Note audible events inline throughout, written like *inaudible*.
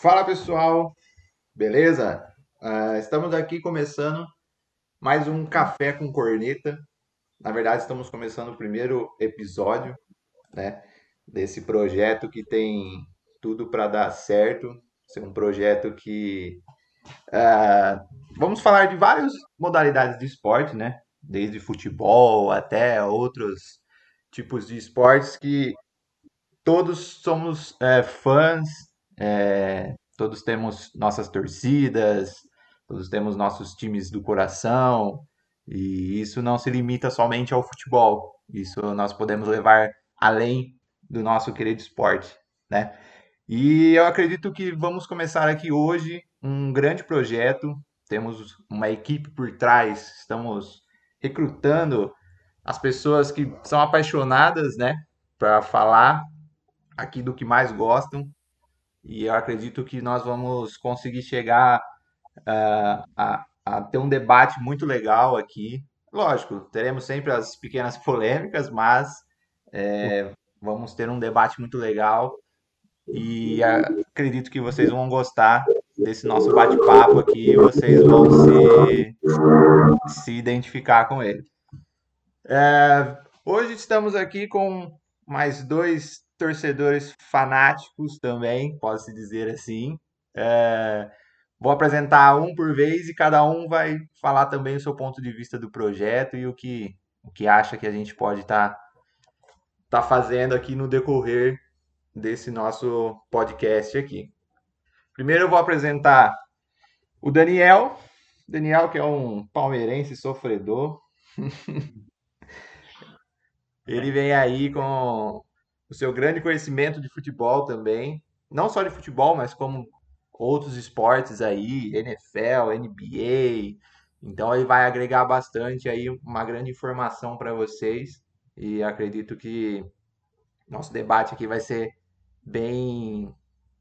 Fala pessoal, beleza? Uh, estamos aqui começando mais um Café com Corneta. Na verdade, estamos começando o primeiro episódio né, desse projeto que tem tudo para dar certo. Ser um projeto que uh, vamos falar de várias modalidades de esporte, né? Desde futebol até outros tipos de esportes que todos somos é, fãs é, todos temos nossas torcidas, todos temos nossos times do coração, e isso não se limita somente ao futebol. Isso nós podemos levar além do nosso querido esporte, né? E eu acredito que vamos começar aqui hoje um grande projeto. Temos uma equipe por trás, estamos recrutando as pessoas que são apaixonadas, né, para falar aqui do que mais gostam e eu acredito que nós vamos conseguir chegar uh, a, a ter um debate muito legal aqui. Lógico, teremos sempre as pequenas *laughs* polêmicas, mas é, vamos ter um debate muito legal e acredito que vocês vão gostar desse nosso bate-papo aqui vocês vão se, se identificar com ele. É, hoje estamos aqui com mais dois torcedores fanáticos também, pode-se dizer assim. É, vou apresentar um por vez e cada um vai falar também o seu ponto de vista do projeto e o que, o que acha que a gente pode estar tá, tá fazendo aqui no decorrer desse nosso podcast aqui. Primeiro eu vou apresentar o Daniel. Daniel, que é um palmeirense sofredor. *laughs* Ele vem aí com o seu grande conhecimento de futebol também, não só de futebol, mas como outros esportes aí, NFL, NBA. Então ele vai agregar bastante aí uma grande informação para vocês e acredito que nosso debate aqui vai ser bem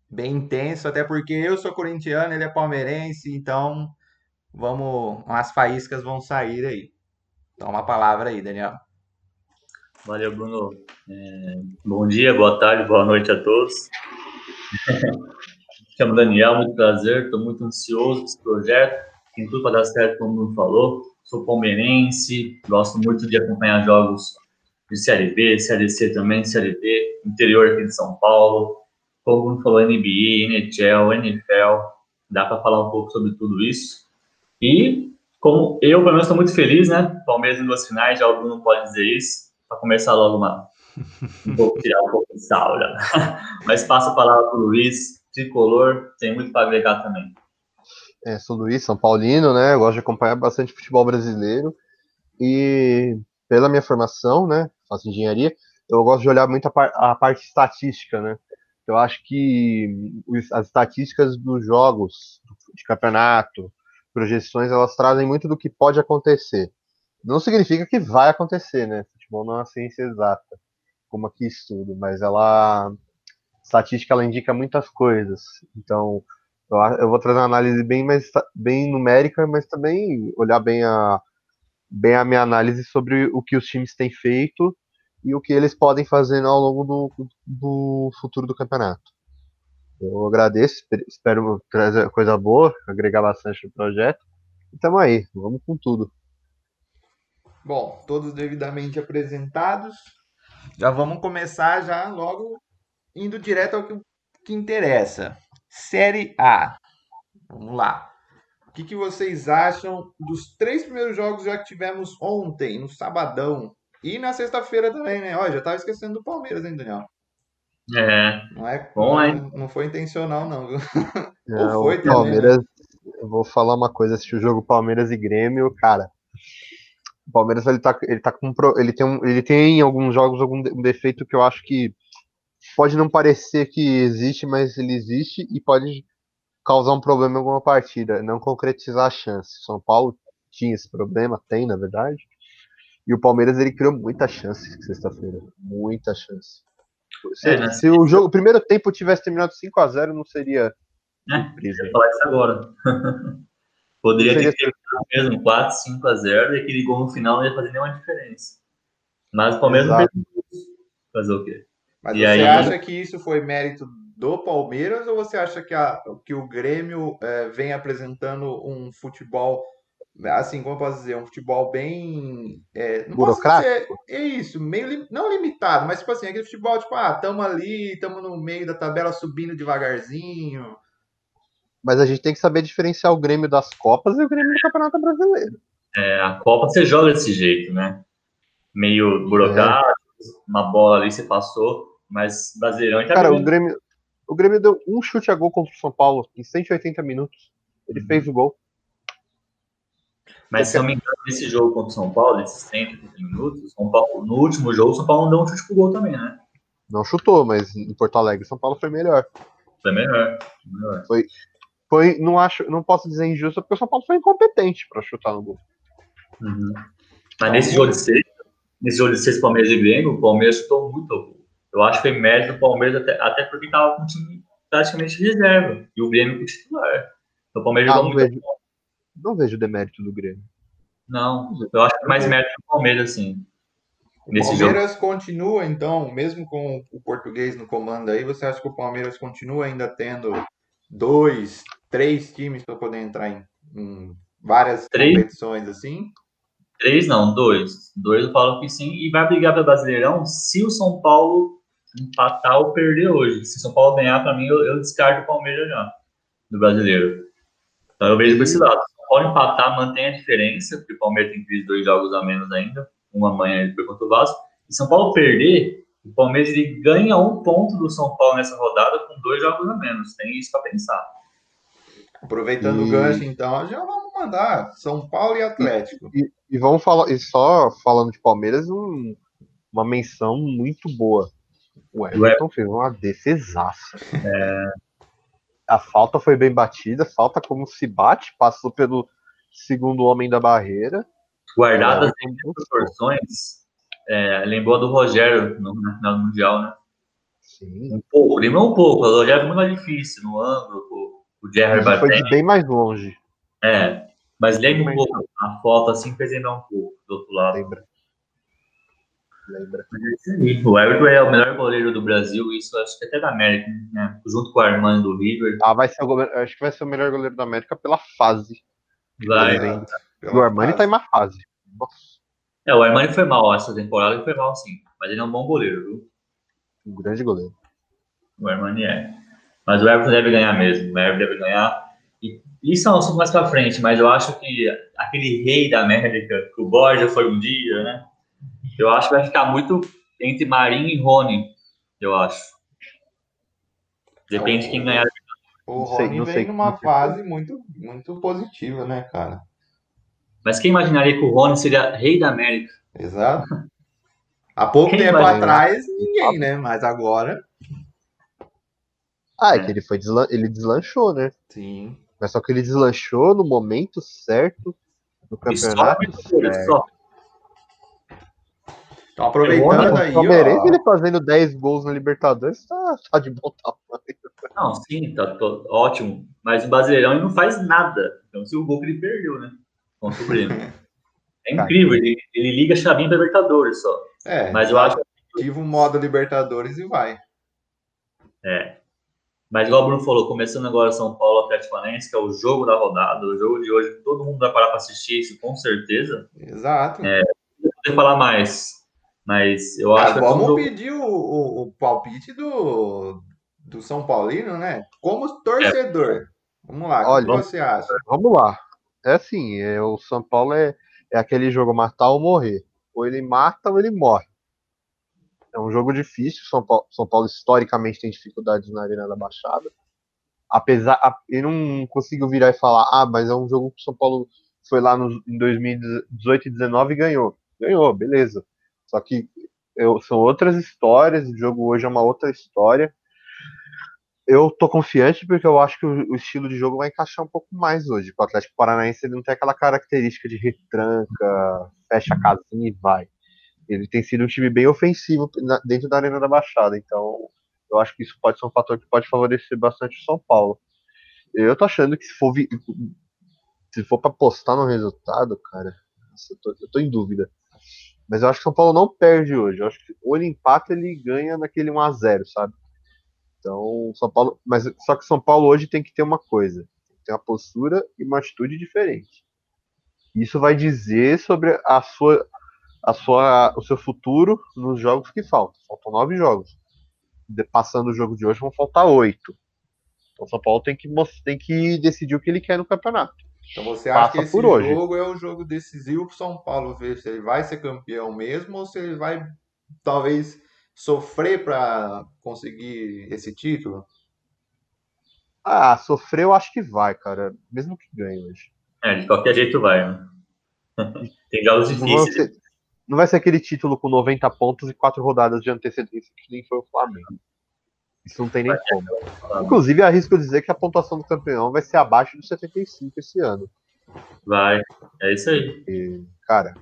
bem intenso, até porque eu sou corintiano, ele é palmeirense, então vamos, umas faíscas vão sair aí. Toma a palavra aí, Daniel. Valeu, Bruno. É, bom dia, boa tarde, boa noite a todos. *laughs* Me chamo Daniel, muito prazer, estou muito ansioso desse projeto. Tem tudo para dar certo, como o Bruno falou. Sou palmeirense, gosto muito de acompanhar jogos de Série B, Série C também, Série D, interior aqui de São Paulo. Como o Bruno falou, NBA, NHL, NFL, dá para falar um pouco sobre tudo isso. E como eu, pelo menos, estou muito feliz, né? Palmeiras em duas finais, já o Bruno pode dizer isso para começar logo uma. Um pouco, tirar um pouco de já. *laughs* Mas passa a palavra para o Luiz, tricolor, tem muito para agregar também. É, sou Luiz, São Paulino, né? Gosto de acompanhar bastante futebol brasileiro. E pela minha formação, né? Faço engenharia, eu gosto de olhar muito a, par a parte estatística, né? Eu acho que as estatísticas dos jogos de campeonato, projeções, elas trazem muito do que pode acontecer. Não significa que vai acontecer, né? Futebol não é uma ciência exata, como aqui estudo, mas ela estatística ela indica muitas coisas. Então, eu, vou trazer uma análise bem mais bem numérica, mas também olhar bem a bem a minha análise sobre o que os times têm feito e o que eles podem fazer ao longo do, do futuro do campeonato. Eu agradeço, espero trazer coisa boa, agregar bastante no projeto. E tamo aí, vamos com tudo. Bom, todos devidamente apresentados. Já vamos começar já logo indo direto ao que, que interessa. Série A. Vamos lá. O que, que vocês acham dos três primeiros jogos já que tivemos ontem, no sabadão? E na sexta-feira também, né? Ó, já tava esquecendo do Palmeiras, hein, Daniel? É. Não é bom, hein? Não, foi intencional, não, viu? Não, *laughs* Ou foi também, Palmeiras, né? eu vou falar uma coisa, assisti o jogo Palmeiras e Grêmio, cara, o Palmeiras ele tá, ele tá com ele tem um, ele tem em alguns jogos algum defeito que eu acho que pode não parecer que existe, mas ele existe e pode causar um problema em alguma partida, não concretizar a chance. São Paulo tinha esse problema, tem na verdade. E o Palmeiras ele criou muita chance sexta-feira, muita chance. Se, é, né? se o jogo, o primeiro tempo tivesse terminado 5 a 0 não seria é, surpresa. Eu falar isso agora. *laughs* Poderia ter terminado mesmo 4, 5 a 0 e aquele gol no final não ia fazer nenhuma diferença. Mas o Palmeiras não fez fazer o quê? Mas e você aí... acha que isso foi mérito do Palmeiras ou você acha que, a, que o Grêmio é, vem apresentando um futebol, assim, como eu posso dizer, um futebol bem. É, não Burocrático? Dizer, é isso, meio não limitado, mas tipo assim, aquele futebol, tipo, ah, estamos ali, estamos no meio da tabela subindo devagarzinho. Mas a gente tem que saber diferenciar o Grêmio das Copas e o Grêmio do Campeonato Brasileiro. É, a Copa você joga desse jeito, né? Meio burocrático, é. uma bola ali você passou, mas Brasileirão tá Cara, o Grêmio, o Grêmio deu um chute a gol contra o São Paulo em 180 minutos. Ele uhum. fez o gol. Mas se eu me engano, nesse jogo contra o São Paulo, nesses 180 minutos, São Paulo, no último jogo, o São Paulo não deu um chute pro gol também, né? Não chutou, mas em Porto Alegre, São Paulo foi melhor. Foi melhor. melhor. Foi, foi, não acho, não posso dizer injusto, porque o São Paulo foi incompetente para chutar no gol. Uhum. Mas nesse jogo de sexta, nesse jogo de sexta Palmeiras e Grêmio, o Palmeiras chutou muito gol. Eu acho que foi mérito do Palmeiras, até, até porque estava com o time praticamente reserva. E o Grêmio com o titular. Então o Palmeiras ah, jogou muito vejo, Não vejo o demérito do Grêmio. Não, eu acho que mais mérito do Palmeiras, assim. O Palmeiras jogo. continua, então, mesmo com o português no comando aí, você acha que o Palmeiras continua ainda tendo dois, três times para poder entrar em, em várias três? competições assim? Três não, dois. Dois eu falo que sim. E vai brigar para Brasileirão se o São Paulo empatar ou perder hoje. Se o São Paulo ganhar, para mim, eu, eu, descarto o Palmeiras já, do brasileiro. Então eu vejo por esse lado. Se o São Paulo empatar, mantém a diferença, porque o Palmeiras tem dois jogos a menos ainda. Uma amanhã depois contra o Vasco. Se São Paulo perder, o Palmeiras ele ganha um ponto do São Paulo nessa rodada com dois jogos a menos. Tem isso para pensar. Aproveitando e... o gancho, então, já vamos mandar São Paulo e Atlético. E, e, e vamos falar, e só falando de Palmeiras, um, uma menção muito boa. O Everton fez uma defesaça. É... A falta foi bem batida, falta como se bate, passou pelo segundo homem da barreira. Guardadas em proporções, é, lembrou a do Rogério no, no final do Mundial, né? Sim. Um pouco, lembrou um pouco. O Rogério foi muito mais difícil no ângulo, o, Jerry Foi de bem mais longe. É, mas lembra um pouco a foto assim, fez lembrar um pouco do outro lado. Lembra lembra. O Everton é o melhor goleiro do Brasil, isso acho que até da América, né? Junto com o Armando do River. Ah, vai ser o goleiro, acho que vai ser o melhor goleiro da América pela fase. Vai. o Armani tá em uma fase. Nossa. É, o Armani foi mal essa temporada, ele foi mal sim. Mas ele é um bom goleiro, viu? Um grande goleiro. O Armani é. Mas o Everton deve ganhar mesmo. O Everton deve ganhar. E isso é um assunto mais pra frente, mas eu acho que aquele rei da América, que o Borja foi um dia, né? Eu acho que vai ficar muito entre Marinho e Rony, eu acho. Depende de quem ganhar. O Rony não sei, vem numa fase muito, muito positiva, né, cara? Mas quem imaginaria que o Rony seria rei da América? Exato. Há pouco quem tempo atrás, ninguém, né? Mas agora. Ah, é, é. que ele foi deslan... ele deslanchou, né? Sim. Mas só que ele deslanchou no momento certo, no campeonato. Só, então, aproveitando aí. O Palmeirense, ele fazendo 10 gols na Libertadores, tá, tá de bom tamanho. Não, sim, tá tô, ótimo. Mas o Brasileirão ele não faz nada. Então, se o gol que ele perdeu, né? Contra o Grêmio. *laughs* É incrível, ele, ele liga a chavinha da Libertadores só. É, mas eu acho. Ativa o modo Libertadores e vai. É. Mas igual o Bruno falou, começando agora São Paulo Atlético Paranaense, que é o jogo da rodada, o jogo de hoje, todo mundo vai parar para assistir isso, com certeza. Exato. É, não poder falar mais. Mas eu acho que. Vamos pedir o, o, o, palpite do, do São Paulino, né? Como torcedor. É. Vamos lá, Olha, o que você acha? Vamos lá. É assim, é, o São Paulo é, é aquele jogo matar ou morrer. Ou ele mata ou ele morre. É um jogo difícil. São Paulo, São Paulo historicamente tem dificuldades na Arena da Baixada. Apesar. Eu não consigo virar e falar, ah, mas é um jogo que o São Paulo foi lá em 2018 e 2019 e ganhou. Ganhou, beleza. Só que eu, são outras histórias, o jogo hoje é uma outra história. Eu tô confiante porque eu acho que o, o estilo de jogo vai encaixar um pouco mais hoje. O Atlético Paranaense ele não tem aquela característica de retranca, fecha a casinha e vai. Ele tem sido um time bem ofensivo dentro da Arena da Baixada, então eu acho que isso pode ser um fator que pode favorecer bastante o São Paulo. Eu tô achando que se for, se for para apostar no resultado, cara, eu tô, eu tô em dúvida. Mas eu acho que o São Paulo não perde hoje. Eu acho que ou ele empata, ele ganha naquele 1x0, sabe? Então, São Paulo, mas só que São Paulo hoje tem que ter uma coisa, tem uma postura e uma atitude diferente. Isso vai dizer sobre a sua, a sua, o seu futuro nos jogos que faltam. Faltam nove jogos. De, passando o jogo de hoje, vão faltar oito. Então, São Paulo tem que, tem que decidir o que ele quer no campeonato. Então você acha Passa que esse jogo hoje. é o jogo decisivo para São Paulo ver se ele vai ser campeão mesmo ou se ele vai talvez sofrer para conseguir esse título? Ah, sofrer eu acho que vai, cara. Mesmo que ganhe hoje. É, de qualquer jeito vai, né? *laughs* Tem jogos difíceis. Ser, não vai ser aquele título com 90 pontos e quatro rodadas de antecedência que nem foi o Flamengo. Isso não tem nem como. Inclusive, arrisco dizer que a pontuação do campeão vai ser abaixo dos 75 esse ano. Vai, é isso aí. E, cara,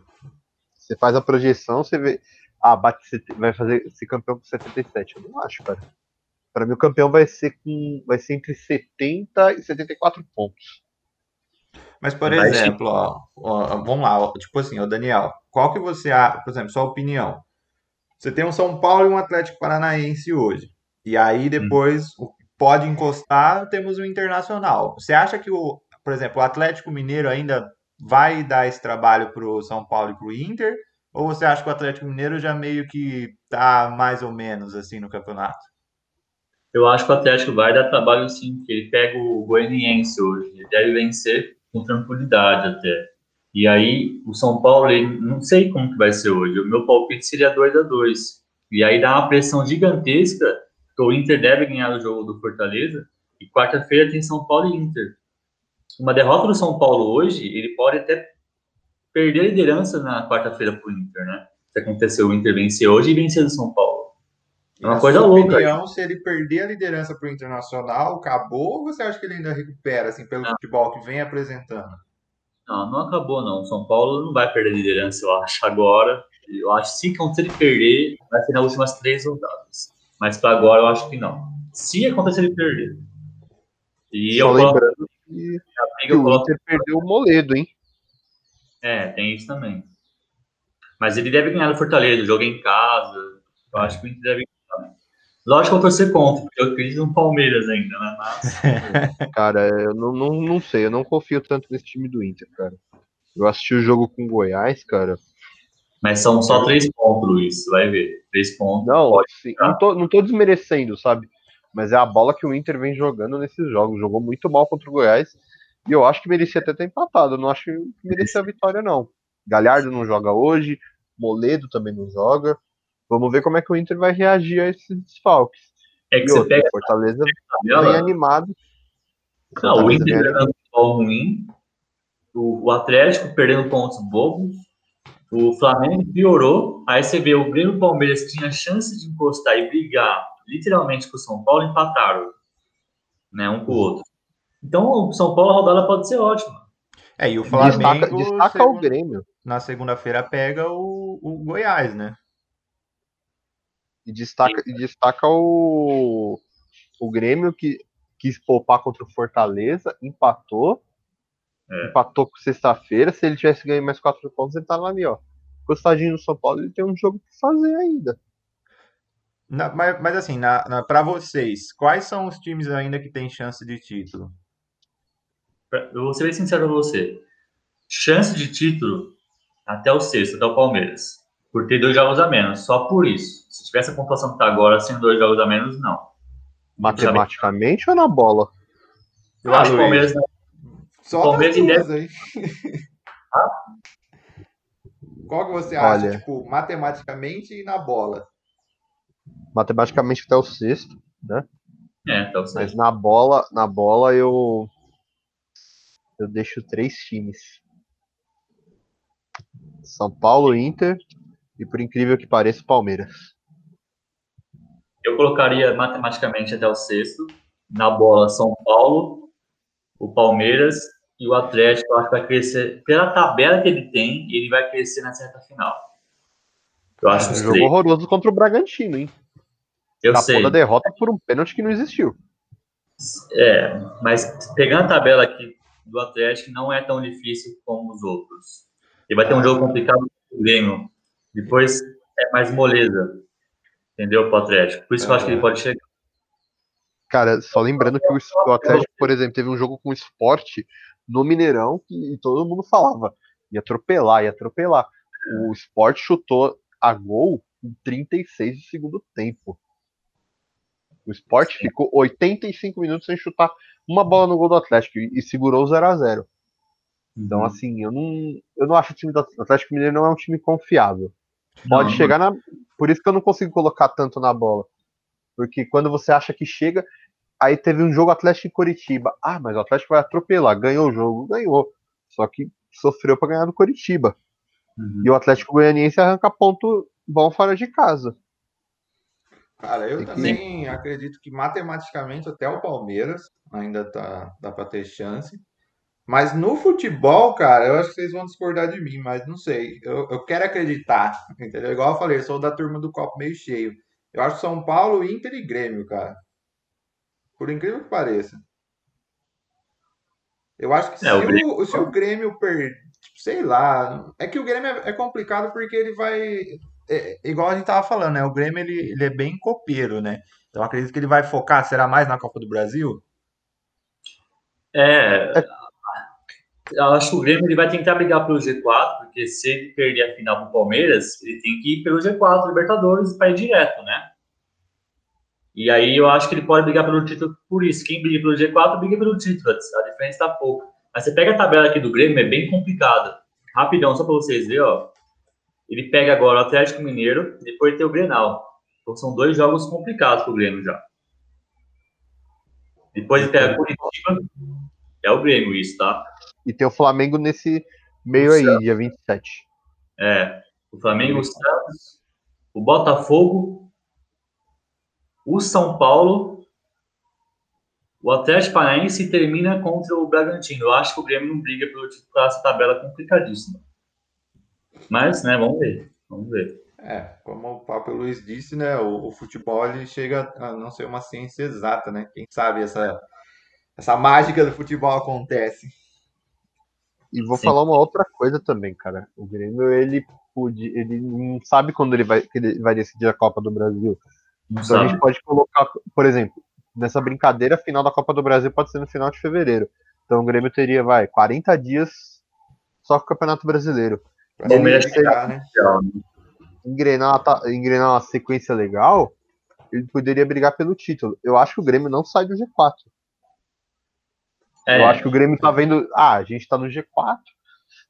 você faz a projeção, você vê. Ah, bate, vai fazer ser campeão com 77. Eu não acho, cara. Para mim, o campeão vai ser com. Vai ser entre 70 e 74 pontos. Mas, por exemplo, ó, ó, vamos lá, ó, tipo assim, ó, Daniel, qual que você acha, por exemplo, sua opinião? Você tem um São Paulo e um Atlético Paranaense hoje. E aí hum. depois hum. pode encostar, temos o Internacional. Você acha que o, por exemplo, o Atlético Mineiro ainda vai dar esse trabalho para o São Paulo e para o Inter? Ou você acha que o Atlético Mineiro já meio que tá mais ou menos assim no campeonato? Eu acho que o Atlético vai dar trabalho sim, porque ele pega o Goianiense hoje, ele deve vencer com tranquilidade até. E aí o São Paulo, ele, não sei como que vai ser hoje. O meu palpite seria 2 a 2 E aí dá uma pressão gigantesca o Inter deve ganhar o jogo do Fortaleza, e quarta-feira tem São Paulo e Inter. Uma derrota do São Paulo hoje, ele pode até perder a liderança na quarta-feira para o Inter, né? Se aconteceu o Inter vencer hoje e vencer o São Paulo. É uma coisa louca. Opinião, se ele perder a liderança para o Internacional, acabou ou você acha que ele ainda recupera, assim, pelo não. futebol que vem apresentando? Não, não acabou, não. São Paulo não vai perder a liderança, eu acho, agora. Eu acho que se ele perder, vai ser nas últimas três rodadas. Mas para agora eu acho que não. Se acontecer ele perder. E Só eu lembrando coloco, que, que o coloco... Inter perdeu o Moledo, hein? É, tem isso também. Mas ele deve ganhar no Fortaleza, jogo em casa. Eu acho que o Inter deve ganhar. Lógico que eu torcer contra, porque eu acredito no Palmeiras ainda, né? Mas... *laughs* cara, eu não, não, não sei, eu não confio tanto nesse time do Inter, cara. Eu assisti o jogo com o Goiás, cara. Mas são só três pontos, Luiz. Vai ver. Três pontos. Não, sim, não, tô, não tô desmerecendo, sabe? Mas é a bola que o Inter vem jogando nesses jogos. Jogou muito mal contra o Goiás. E eu acho que merecia até ter empatado. Eu não acho que merecia a vitória, não. Galhardo não joga hoje. Moledo também não joga. Vamos ver como é que o Inter vai reagir a esses desfalques. É que e você outra, pega Fortaleza bem animado. Não, o Inter jogando futebol ruim. O, o Atlético perdendo pontos bobos o Flamengo piorou, aí você vê o Grêmio e o Palmeiras tinha chance de encostar e brigar literalmente com o São Paulo, empataram, né, um com o outro. Então, o São Paulo, a rodada pode ser ótima. É, e o Flamengo... Destaca, destaca o Grêmio. Na segunda-feira pega o, o Goiás, né? E destaca, e destaca o, o Grêmio que quis poupar contra o Fortaleza, empatou, é. Empatou com sexta-feira. Se ele tivesse ganho mais quatro pontos, ele tava ali, ó. Gostadinho no São Paulo, ele tem um jogo pra fazer ainda. Na, mas, mas, assim, na, na para vocês, quais são os times ainda que têm chance de título? Eu vou ser bem sincero com você. Chance de título até o sexto, até o Palmeiras. Por ter dois jogos a menos, só por isso. Se tivesse a pontuação que tá agora, sem dois jogos a menos, não. Matematicamente ou na bola? Eu ah, acho que o Palmeiras só Palmeiras duas, aí. Qual que você acha, Olha, tipo, matematicamente e na bola? Matematicamente até o sexto, né? É, até o sexto. Mas na bola, na bola eu eu deixo três times. São Paulo, Inter e por incrível que pareça, Palmeiras. Eu colocaria matematicamente até o sexto. Na bola, São Paulo, o Palmeiras e o Atlético, eu acho que vai crescer, pela tabela que ele tem, ele vai crescer na certa final. Eu acho é, um jogo três. horroroso contra o Bragantino, hein? Eu Tapou sei. da derrota por um pênalti que não existiu. É, mas pegando a tabela aqui do Atlético, não é tão difícil como os outros. Ele vai ter um jogo complicado com o Grêmio. Depois é mais moleza. Entendeu? Pro Atlético. Por isso que eu acho que ele pode chegar. Cara, só lembrando que o, Atlético, por exemplo, teve um jogo com o esporte no Mineirão que todo mundo falava. Ia atropelar, ia atropelar. O esporte chutou a gol com 36 de segundo tempo. O esporte ficou 85 minutos sem chutar uma bola no gol do Atlético e, segurou 0 a 0 Então, uhum. assim, eu não, eu não acho o time do Atlético Mineiro não é um time confiável. Pode não, chegar na. Por isso que eu não consigo colocar tanto na bola. Porque quando você acha que chega, aí teve um jogo Atlético em Curitiba. Ah, mas o Atlético vai atropelar. Ganhou o jogo, ganhou. Só que sofreu para ganhar do Curitiba. Uhum. E o Atlético Goianiense arranca ponto bom fora de casa. Cara, eu também acredito que matematicamente até o Palmeiras ainda tá, dá para ter chance. Mas no futebol, cara, eu acho que vocês vão discordar de mim, mas não sei. Eu, eu quero acreditar, *laughs* entendeu? Igual eu falei, eu sou da turma do copo meio cheio. Eu acho São Paulo, Inter e Grêmio, cara. Por incrível que pareça. Eu acho que é, se, o Grêmio... o, se o Grêmio per... Tipo, sei lá. É que o Grêmio é, é complicado porque ele vai é, igual a gente tava falando, né? O Grêmio ele, ele é bem copeiro, né? Então acredito que ele vai focar, será mais na Copa do Brasil? É, eu acho que o Grêmio ele vai tentar brigar pelo G4, porque se ele perder a final pro Palmeiras, ele tem que ir pelo G4 Libertadores para ir direto, né? E aí eu acho que ele pode brigar pelo título por isso. Quem briga pelo G4 briga pelo título, a diferença tá pouco. Mas você pega a tabela aqui do Grêmio, é bem complicada. Rapidão, só para vocês verem, ó. Ele pega agora o Atlético Mineiro, depois tem o Grenal. Então são dois jogos complicados para o Grêmio já. Depois ele pega Curitiba, é o Grêmio isso, tá? E tem o Flamengo nesse meio aí, dia 27. É, o Flamengo, o Santos, o Botafogo, o São Paulo, o Atlético Paranaense termina contra o Bragantino. Eu acho que o Grêmio não briga pelo título essa tabela complicadíssima. Mas, né, vamos ver. Vamos ver. É, como o Papa Luiz disse, né, o, o, futebol ele chega a não ser uma ciência exata, né? Quem sabe essa, essa mágica do futebol acontece. E vou Sim. falar uma outra coisa também, cara. O Grêmio, ele pode, ele não sabe quando ele vai, ele vai decidir a Copa do Brasil. Não então sabe. a gente pode colocar, por exemplo, nessa brincadeira, a final da Copa do Brasil pode ser no final de fevereiro. Então o Grêmio teria, vai, 40 dias só com o Campeonato Brasileiro. Palmeiras chegar, né? Engrenar, engrenar uma sequência legal, ele poderia brigar pelo título. Eu acho que o Grêmio não sai do G4. É. Eu acho que o Grêmio tá vendo. Ah, a gente tá no G4,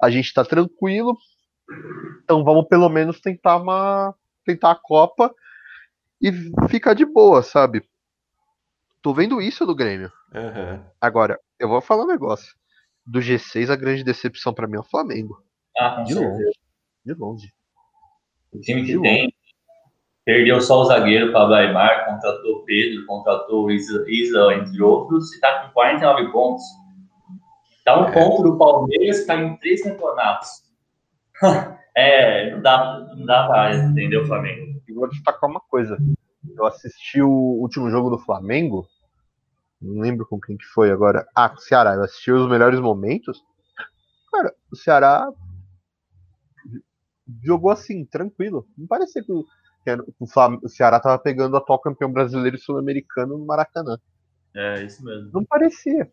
a gente tá tranquilo, então vamos pelo menos tentar uma. tentar a Copa e ficar de boa, sabe? Tô vendo isso do Grêmio. Uhum. Agora, eu vou falar um negócio. Do G6, a grande decepção para mim é o Flamengo. Ah, de certeza. longe. De longe. O time que de tem longe. Perdeu só o zagueiro para Aymar, contratou Pedro, contratou Isla, Isla, entre outros, e está com 49 pontos. Está um é. ponto do Palmeiras, está em três campeonatos. *laughs* é, não dá, não dá para entender o Flamengo. E vou destacar uma coisa. Eu assisti o último jogo do Flamengo, não lembro com quem que foi agora. Ah, com o Ceará. Eu assisti os melhores momentos. Cara, o Ceará jogou assim, tranquilo. Não parecia que o, que o, Ceará tava pegando o atual campeão brasileiro e sul-americano no Maracanã. É, isso mesmo. Não parecia.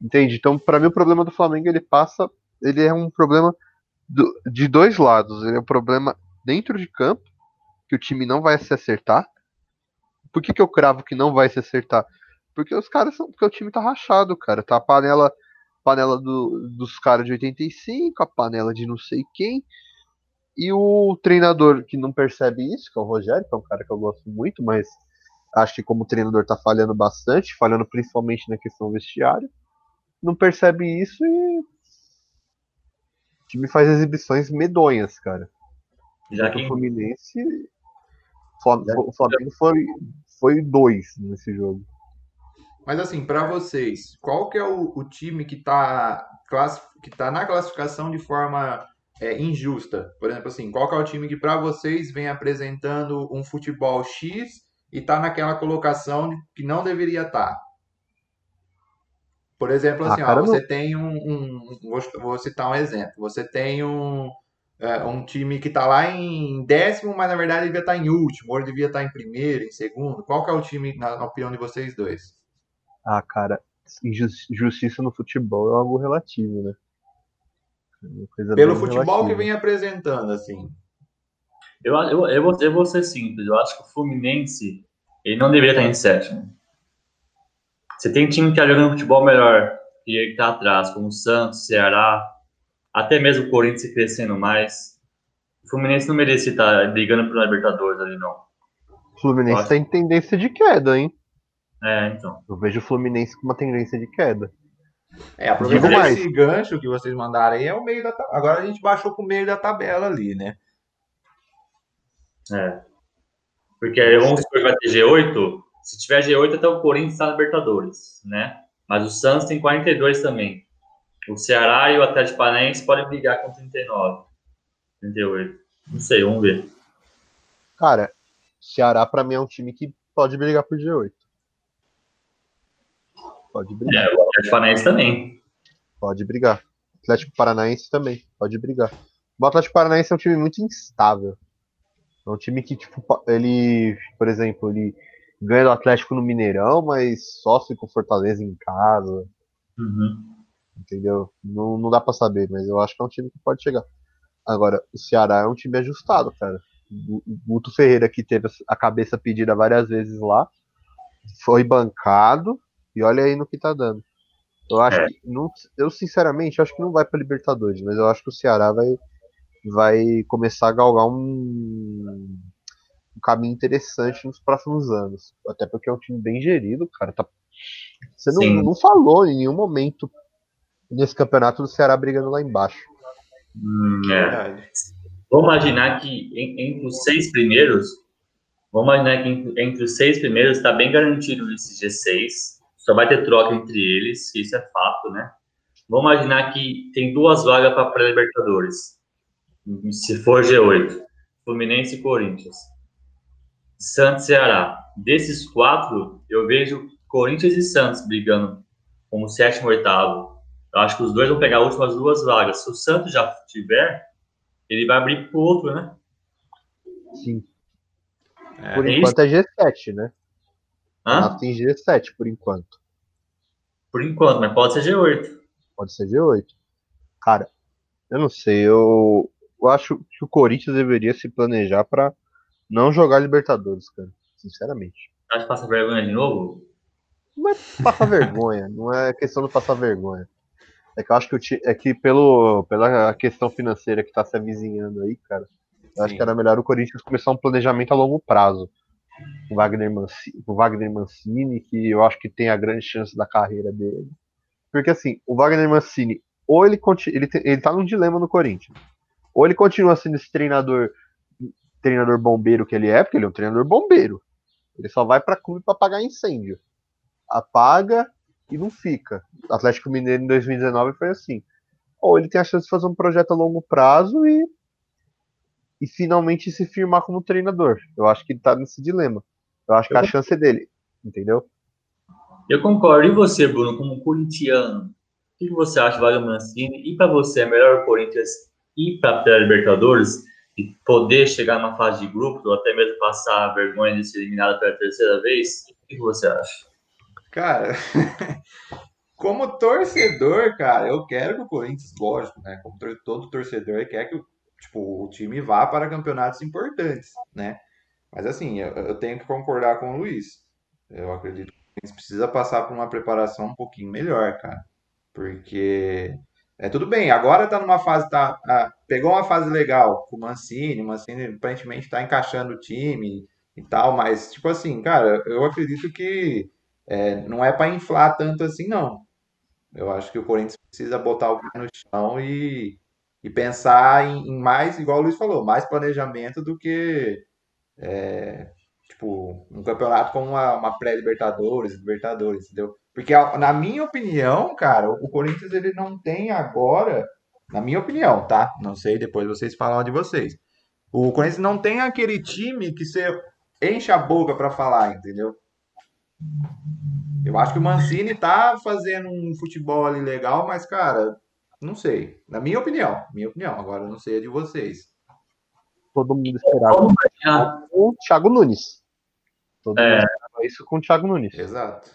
Entende? Então, para mim, o problema do Flamengo ele passa. Ele é um problema do, de dois lados. Ele é um problema dentro de campo, que o time não vai se acertar. Por que, que eu cravo que não vai se acertar? Porque os caras são. Porque o time tá rachado, cara. Tá a panela panela do, dos caras de 85, a panela de não sei quem. E o treinador que não percebe isso, que é o Rogério, que é um cara que eu gosto muito, mas acho que como treinador tá falhando bastante, falhando principalmente na questão vestiário, não percebe isso e o time faz exibições medonhas, cara. Já que o Fluminense, o Flamengo foi, foi dois nesse jogo. Mas assim, para vocês, qual que é o, o time que está que tá na classificação de forma é, injusta? Por exemplo, assim, qual que é o time que para vocês vem apresentando um futebol X e está naquela colocação que não deveria estar? Tá? Por exemplo, ah, assim, ah, ó, você tem um, um vou, citar um exemplo. Você tem um, é, um time que tá lá em décimo, mas na verdade devia estar tá em último, ou devia estar tá em primeiro, em segundo? Qual que é o time, na, na opinião de vocês dois? Ah, cara, justiça no futebol é algo relativo, né? Pelo futebol relativa. que vem apresentando, assim. Eu, eu, eu, vou, eu vou ser simples, eu acho que o Fluminense ele não deveria estar em sétimo. Você tem time que está jogando futebol melhor que ele que está atrás, como o Santos, Ceará, até mesmo o Corinthians crescendo mais. O Fluminense não merecia estar brigando por Libertadores ali, não. O Fluminense tem tendência de queda, hein? É, então. Eu vejo o Fluminense com uma tendência de queda. É, aproveitando esse gancho que vocês mandaram aí, é o meio da tabela. Agora a gente baixou pro meio da tabela ali, né? É. Porque vamos supor que vai ter G8. Se tiver G8, até o Corinthians está na Libertadores, né? Mas o Santos tem 42 também. O Ceará e o Atlético Paranaense podem brigar com 39. 38. Não sei, vamos ver. Cara, Ceará para mim é um time que pode brigar por G8. Pode brigar. É, o Atlético Paranaense também. Pode brigar. Atlético Paranaense também, pode brigar. O Atlético Paranaense é um time muito instável. É um time que, tipo, ele, por exemplo, ele ganha do Atlético no Mineirão, mas sofre com Fortaleza em casa. Uhum. Entendeu? Não, não dá para saber, mas eu acho que é um time que pode chegar. Agora, o Ceará é um time ajustado, cara. O Guto Ferreira, que teve a cabeça pedida várias vezes lá, foi bancado e olha aí no que tá dando. Eu acho é. que, não, eu sinceramente acho que não vai para Libertadores, mas eu acho que o Ceará vai, vai começar a galgar um, um caminho interessante nos próximos anos. Até porque é um time bem gerido, cara. Tá... Você não, não falou em nenhum momento nesse campeonato do Ceará brigando lá embaixo. Hum, é. Vamos imaginar que entre os seis primeiros, vamos imaginar que entre os seis primeiros está bem garantido esse G6. Só vai ter troca entre eles, isso é fato, né? Vamos imaginar que tem duas vagas para pré-libertadores. Se for G8, Fluminense e Corinthians. Santos e Ceará. Desses quatro, eu vejo Corinthians e Santos brigando como sétimo e oitavo. Eu acho que os dois vão pegar as últimas duas vagas. Se o Santos já tiver, ele vai abrir para o outro, né? Sim. É, por enquanto isso? é G7, né? Hã? tem G7 por enquanto. Por enquanto, mas pode ser G8. Pode ser G8. Cara, eu não sei. Eu, eu acho que o Corinthians deveria se planejar para não jogar Libertadores, cara. Sinceramente. Acho que passa vergonha de novo? Não é passar vergonha, *laughs* não é questão de passar vergonha. É que eu acho que, o, é que pelo, pela questão financeira que tá se avizinhando aí, cara, eu acho que era melhor o Corinthians começar um planejamento a longo prazo. O Wagner, Mancini, Wagner Mancini, que eu acho que tem a grande chance da carreira dele. Porque assim, o Wagner Mancini, ou ele, ele, ele tá num dilema no Corinthians. Ou ele continua sendo esse treinador treinador bombeiro que ele é, porque ele é um treinador bombeiro. Ele só vai para clube para apagar incêndio. Apaga e não fica. Atlético Mineiro em 2019 foi assim. Ou ele tem a chance de fazer um projeto a longo prazo e e finalmente se firmar como treinador. Eu acho que ele tá nesse dilema. Eu acho que a chance é dele, entendeu? Eu concordo. E você, Bruno, como corintiano, o que você acha do Wagner Mancini? E para você, é melhor o Corinthians ir para a Libertadores e poder chegar numa fase de grupo, ou até mesmo passar a vergonha de ser eliminado pela terceira vez? O que você acha? Cara, *laughs* como torcedor, cara, eu quero que o Corinthians, lógico, né? Como todo torcedor quer que tipo, o time vá para campeonatos importantes, né? Mas assim, eu, eu tenho que concordar com o Luiz. Eu acredito que o Corinthians precisa passar por uma preparação um pouquinho melhor, cara. Porque é tudo bem, agora tá numa fase, tá, ah, pegou uma fase legal com o Mancini, o Mancini aparentemente tá encaixando o time e tal, mas tipo assim, cara, eu acredito que é, não é para inflar tanto assim, não. Eu acho que o Corinthians precisa botar o pé no chão e, e pensar em, em, mais, igual o Luiz falou, mais planejamento do que é, tipo um campeonato como uma, uma pré-Libertadores, Libertadores, entendeu? Porque, na minha opinião, cara, o Corinthians ele não tem agora, na minha opinião, tá? Não sei, depois vocês falam de vocês. O Corinthians não tem aquele time que você enche a boca para falar, entendeu? Eu acho que o Mancini tá fazendo um futebol ali legal, mas, cara, não sei. Na minha opinião, minha opinião. Agora eu não sei a de vocês. Todo mundo esperava o Thiago Nunes. Todo É. mundo esperava isso com o Thiago Nunes. Exato.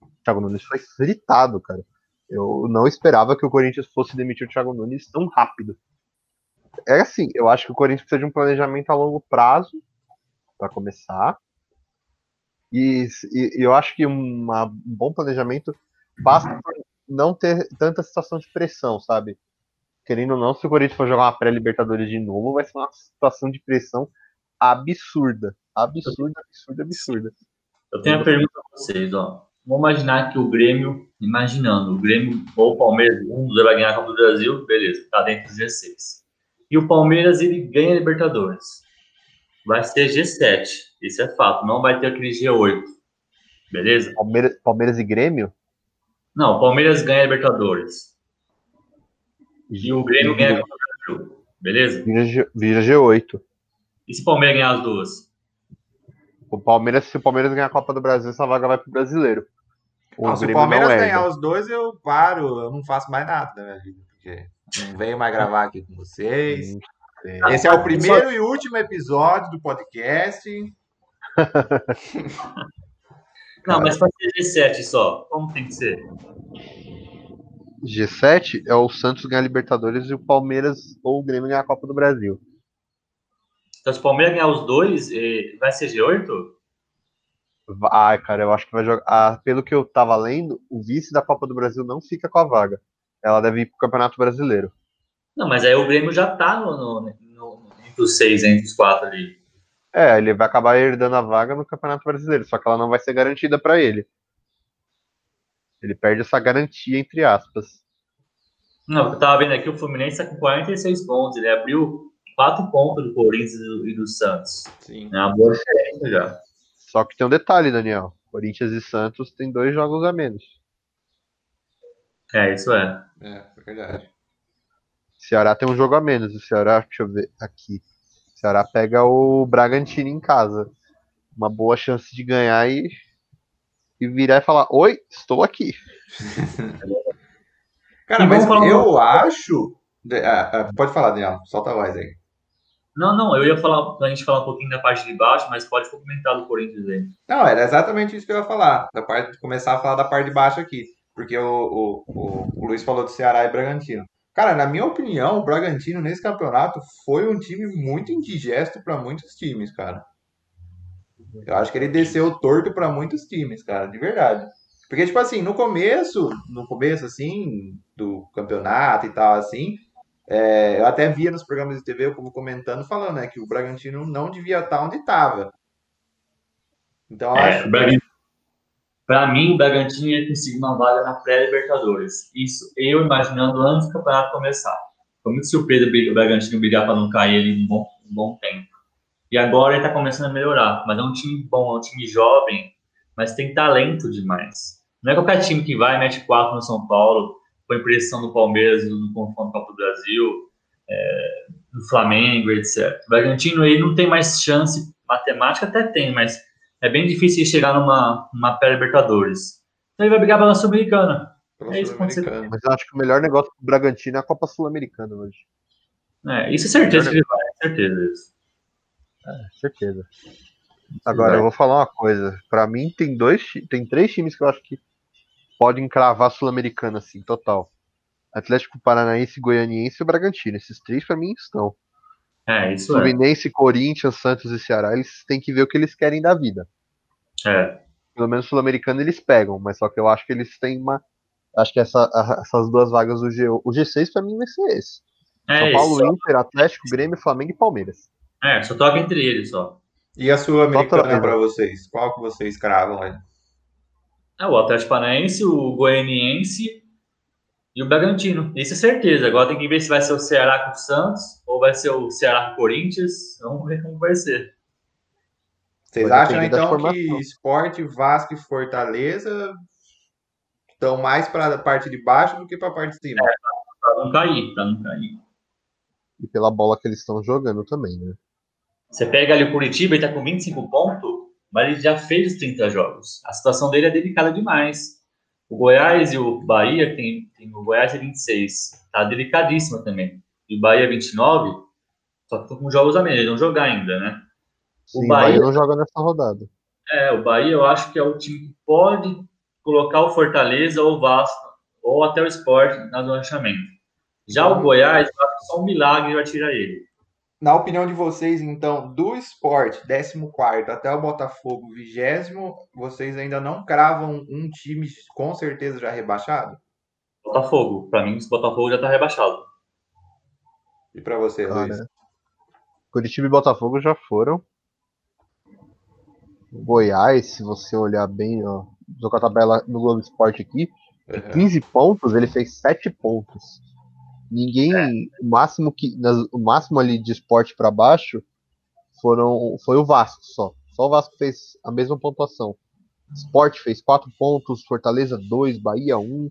O Thiago Nunes foi fritado, cara. Eu não esperava que o Corinthians fosse demitir o Thiago Nunes tão rápido. É assim, eu acho que o Corinthians precisa de um planejamento a longo prazo para começar. E, e- e eu acho que uma- um bom planejamento passa por não ter tanta situação de pressão, sabe? Querendo ou não, se o Corinthians for jogar uma pré-Libertadores de novo, vai ser uma situação de pressão absurda. Absurda, absurda, absurda. Eu tenho uma pergunta pra vocês, ó. Vamos imaginar que o Grêmio, imaginando, o Grêmio ou o Palmeiras, um dos dois vai ganhar a Copa do Brasil, beleza, tá dentro do G6. E o Palmeiras, ele ganha a Libertadores. Vai ser G7, isso é fato, não vai ter aquele G8, beleza? Palmeiras, Palmeiras e Grêmio? Não, o Palmeiras ganha a Libertadores. E o Grêmio ganha a Copa do Brasil, beleza? Vira, G- vira G8. E se o Palmeiras ganhar as duas? O Palmeiras, se o Palmeiras ganhar a Copa do Brasil, essa vaga vai pro brasileiro. O Não, se o Palmeiras não é. ganhar os dois, eu paro, eu não faço mais nada na minha vida. Porque não venho mais gravar aqui com vocês. Esse é o primeiro e último episódio do podcast. *laughs* Não, mas pode ser G7 só. Como tem que ser? G7 é o Santos ganhar a Libertadores e o Palmeiras ou o Grêmio ganhar a Copa do Brasil. Então, se o Palmeiras ganhar os dois, eh, vai ser G8? Ai, cara, eu acho que vai jogar. Ah, pelo que eu tava lendo, o vice da Copa do Brasil não fica com a vaga. Ela deve ir pro Campeonato Brasileiro. Não, mas aí o Grêmio já tá no, no- no- entre os seis, entre os quatro ali. É, ele vai acabar herdando a vaga no Campeonato Brasileiro, só que ela não vai ser garantida pra ele. Ele perde essa garantia, entre aspas. Não, eu tava vendo aqui, o Fluminense tá com 46 pontos. Ele abriu quatro pontos do Corinthians e do, e do Santos. Sim. É uma boa diferença já. Só que tem um detalhe, Daniel. Corinthians e Santos tem dois jogos a menos. É, isso é. É, verdade. Ceará tem um jogo a menos. O Ceará, deixa eu ver aqui. O Ceará pega o Bragantino em casa. Uma boa chance de ganhar e, e virar e falar: Oi, estou aqui. *laughs* Cara, mas eu acho. Ah, ah, pode falar, Daniel. Solta a voz aí. Não, não, eu ia falar, pra gente falar um pouquinho da parte de baixo, mas pode comentar do Corinthians aí. Não, era exatamente isso que eu ia falar. Da parte, começar a falar da parte de baixo aqui. Porque o, o, o, o Luiz falou de Ceará e Bragantino. Cara, na minha opinião, o Bragantino nesse campeonato foi um time muito indigesto para muitos times, cara. Eu acho que ele desceu torto para muitos times, cara, de verdade. Porque, tipo assim, no começo, no começo, assim, do campeonato e tal, assim, é, eu até via nos programas de TV o povo comentando, falando, né, que o Bragantino não devia estar onde estava. Então, eu É, acho o Bragantino- Pra mim, o Bragantino ia conseguir uma vaga na pré-Libertadores. Isso eu imaginando antes do campeonato começar. Foi muito surpresa o Bragantino brigar para não cair ali um bom, um bom tempo. E agora ele tá começando a melhorar. Mas é um time bom, é um time jovem, mas tem talento demais. Não é qualquer time que vai, mete quatro no São Paulo, põe pressão no Palmeiras no confronto Copa do Brasil, é, no Flamengo, etc. O Bragantino ele não tem mais chance matemática, até tem, mas é bem difícil chegar numa, numa pré-Libertadores. Então ele vai brigar pela Sul-Americana. é isso que aconteceu. Sul-Americano. Mas eu acho que o melhor negócio pro Bragantino é a Copa Sul-Americana hoje. É, isso é certeza que ele vai, é certeza isso. Certeza. Agora, eu vou falar uma coisa. Pra mim, tem dois, tem três times que eu acho que podem cravar a Sul-Americana, assim, total. Atlético Paranaense, Goianiense e o Bragantino. Esses três, pra mim, estão. É, isso é. Fluminense, Corinthians, Santos e Ceará, eles têm que ver o que eles querem da vida. É, Pelo menos Sul-Americano eles pegam, mas só que eu acho que eles têm uma. Acho que essa- a- essas duas vagas do G, o G6 pra mim vai ser esse. é São isso. Paulo, Inter, Atlético, Grêmio, Flamengo e Palmeiras. É, só toca entre eles só. E a Sul-Americana para vocês? Qual que vocês cravam aí? É o Atlético Paranaense, o Goianiense e o Bragantino. Isso é certeza. Agora tem que ver se vai ser o Ceará com o Santos ou vai ser o Ceará com o Corinthians. Vamos ver como vai ser. Vocês acham então que. Esporte, Vasco e Fortaleza estão mais para a parte de baixo do que para a parte de cima? Pra não cair, pra não cair. E pela bola que eles estão jogando também, né? Você pega ali o Curitiba, ele tá com 25 pontos, mas ele já fez os 30 jogos. A situação dele é delicada demais. O Goiás e o Bahia, tem, tem o Goiás é 26. tá delicadíssima também. E o Bahia 29, só que estão com jogos a menos, eles vão jogar ainda, né? Sim, o Bahia, Bahia não joga nessa rodada. É, o Bahia eu acho que é o time que pode colocar o Fortaleza ou o Vasco, ou até o Sport na zona de. Já o Goiás, eu acho que só um milagre vai tirar ele. Na opinião de vocês, então, do Sport, 14 até o Botafogo, 20, vocês ainda não cravam um time com certeza já rebaixado? Botafogo. Para mim, o Botafogo já está rebaixado. E para você, Cara, Luiz? Curitiba e Botafogo já foram. Goiás, se você olhar bem, ó, com a tabela no Globo Esporte aqui, uhum. 15 pontos, ele fez 7 pontos. Ninguém, é. o máximo que o máximo ali de esporte para baixo foram foi o Vasco só. Só o Vasco fez a mesma pontuação. Sport fez 4 pontos, Fortaleza 2, Bahia 1,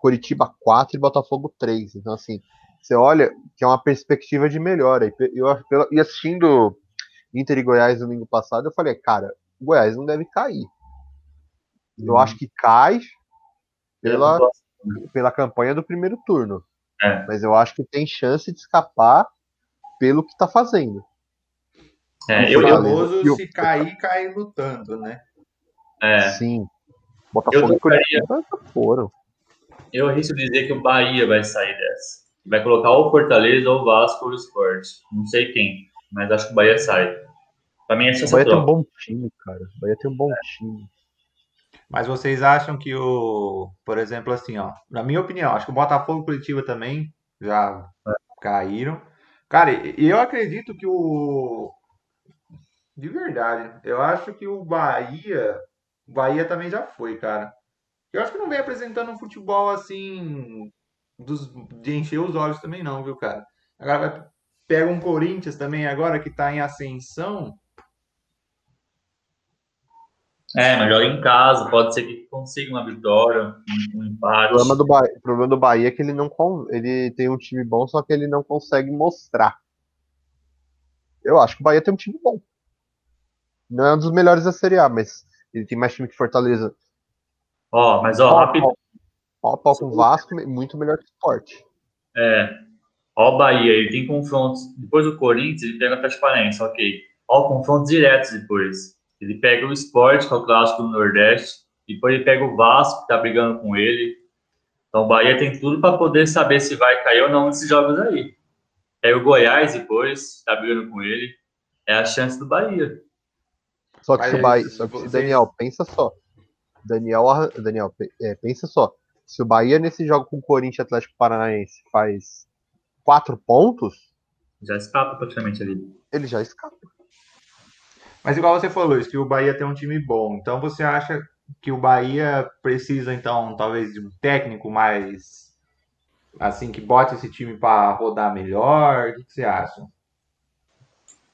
Curitiba 4 e Botafogo 3. Então assim, você olha que é uma perspectiva de melhora. Eu, eu, e assistindo Inter e Goiás domingo passado, eu falei, cara, o Goiás não deve cair. Eu uhum. acho que cai pela, pela campanha do primeiro turno. É. Mas eu acho que tem chance de escapar pelo que tá fazendo. É, eu, famoso eu, se cair, cair lutando, né? É. Sim. Botafogo eu faria... foram. Eu arrisco dizer que o Bahia vai sair dessa. Vai colocar ou o Fortaleza, ou o Vasco, ou o Sport. Não sei quem, mas acho que o Bahia sai. Pra mim, é essa O Bahia troca. tem um bom time, cara. O Bahia tem um bom é. time. Mas vocês acham que o, por exemplo, assim, ó, na minha opinião, acho que o Botafogo e o Curitiba também já caíram. Cara, e eu acredito que o de verdade, eu acho que o Bahia, o Bahia também já foi, cara. Eu acho que não vem apresentando um futebol assim dos, de encher os olhos também não, viu, cara? Agora pega um Corinthians também agora que tá em ascensão, é, joga em casa, pode ser que consiga uma vitória, um empate. O problema do o problema do Bahia é que ele não ele tem um time bom, só que ele não consegue mostrar. Eu acho que o Bahia tem um time bom. Não é um dos melhores da Série A, mas ele tem mais time que Fortaleza. Ó, oh, mas ó, rápido. Ó, pau com o Vasco, muito melhor que o Sport. É. Ó, o Bahia, ele tem confrontos. Depois do Corinthians, ele pega a Transparência, ok. Ó, confrontos diretos depois. Ele pega o Sport, que é o clássico do Nordeste, depois ele pega o Vasco, que tá brigando com ele. Então o Bahia tem tudo para poder saber se vai cair ou não nesses jogos aí. Pega o Goiás depois, tá brigando com ele. É a chance do Bahia. Só que, se, o Bahia, só que se Daniel, pensa só. Daniel, Daniel, é, pensa só. Se o Bahia nesse jogo com o Corinthians Atlético Paranaense faz quatro pontos. Já escapa praticamente ali. Ele já escapa. Mas igual você falou, isso que o Bahia tem um time bom. Então você acha que o Bahia precisa, então, talvez de um técnico mais assim, que bote esse time para rodar melhor? O que você acha?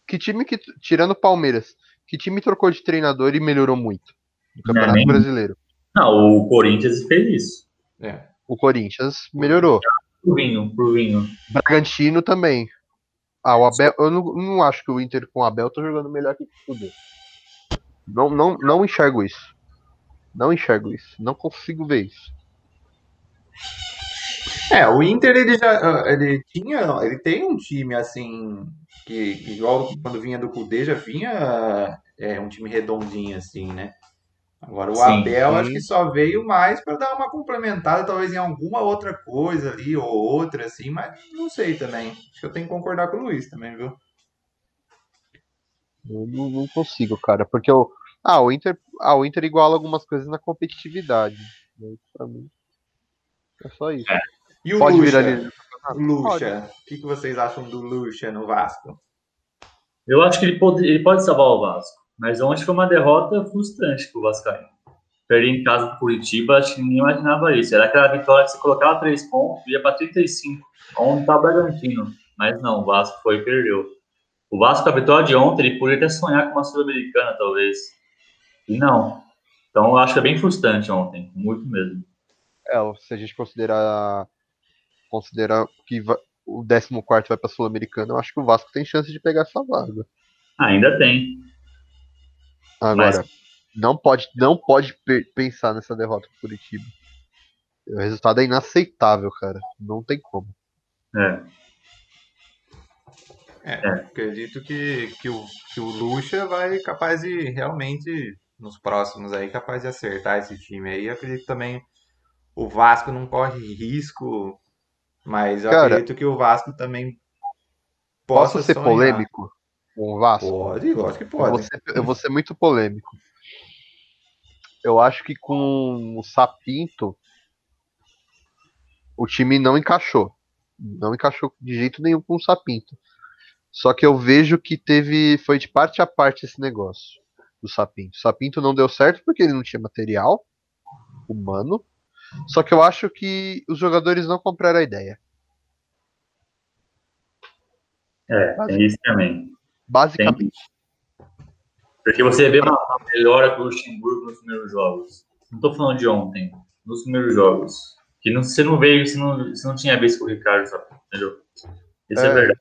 Que time que, tirando o Palmeiras, que time trocou de treinador e melhorou muito no Campeonato não, Brasileiro? Não, o Corinthians fez isso. É. O Corinthians melhorou. Pro Vinho, pro Vinho. Bragantino também. Ah, o Abel, eu não, não acho que o Inter com o Abel tá jogando melhor que tudo. Não, não, não enxergo isso. Não enxergo isso. Não consigo ver isso. É, o Inter ele já ele tinha, ele tem um time assim que igual quando vinha do Cudê já vinha é, um time redondinho assim, né? Agora o sim, Abel sim. acho que só veio mais para dar uma complementada, talvez em alguma outra coisa ali ou outra, assim, mas não sei também. Acho que eu tenho que concordar com o Luiz também, viu? Eu não, não consigo, cara, porque o ah, o Inter, ah, o Inter iguala algumas coisas na competitividade. Para mim é só isso. É. E o Pode Lucha? Ali... Lucha, o que, que vocês acham do Lucha no Vasco? Eu acho que ele pode, ele pode salvar o Vasco. Mas ontem foi uma derrota frustrante para o Vascaíno. Perder em casa do Curitiba, acho que ninguém imaginava isso. Era aquela vitória que você colocava três pontos, ia para 35, onde está o Bragantino. Mas não, o Vasco foi e perdeu. O Vasco, a vitória de ontem, ele poderia até sonhar com uma Sul-Americana, talvez. E não. Então, eu acho que é bem frustrante ontem, muito mesmo. É, se a gente considerar, considerar que o 14 vai para a Sul-Americana, eu acho que o Vasco tem chance de pegar essa vaga. Ainda tem. Agora, Mas... não pode, não pode pensar nessa derrota pro Curitiba. O resultado é inaceitável, cara. Não tem como. É. É, acredito que, que, o, que o Lucha vai capaz de realmente, nos próximos aí, capaz de acertar esse time aí. Eu acredito também o Vasco não corre risco, mas eu Cara, acredito que o Vasco também Posso possa ser sonhar. polêmico com o Vasco? Pode, lógico que Eu vou, pode. ser, eu vou ser muito polêmico. Eu acho que com o Sapinto o time não encaixou. Não encaixou de jeito nenhum com o Sapinto. Só que eu vejo que teve. Foi de parte a parte esse negócio do Sapinto. O Sapinto não deu certo porque ele não tinha material humano. Só que eu acho que os jogadores não compraram a ideia. É, tem isso também. Basicamente. Porque você vê uma, melhora do Luxemburgo nos primeiros jogos. Não tô falando de ontem, nos primeiros jogos. Que não, você não veio, você não, você não tinha visto com o Ricardo, sabe? entendeu? Isso é, É. verdade.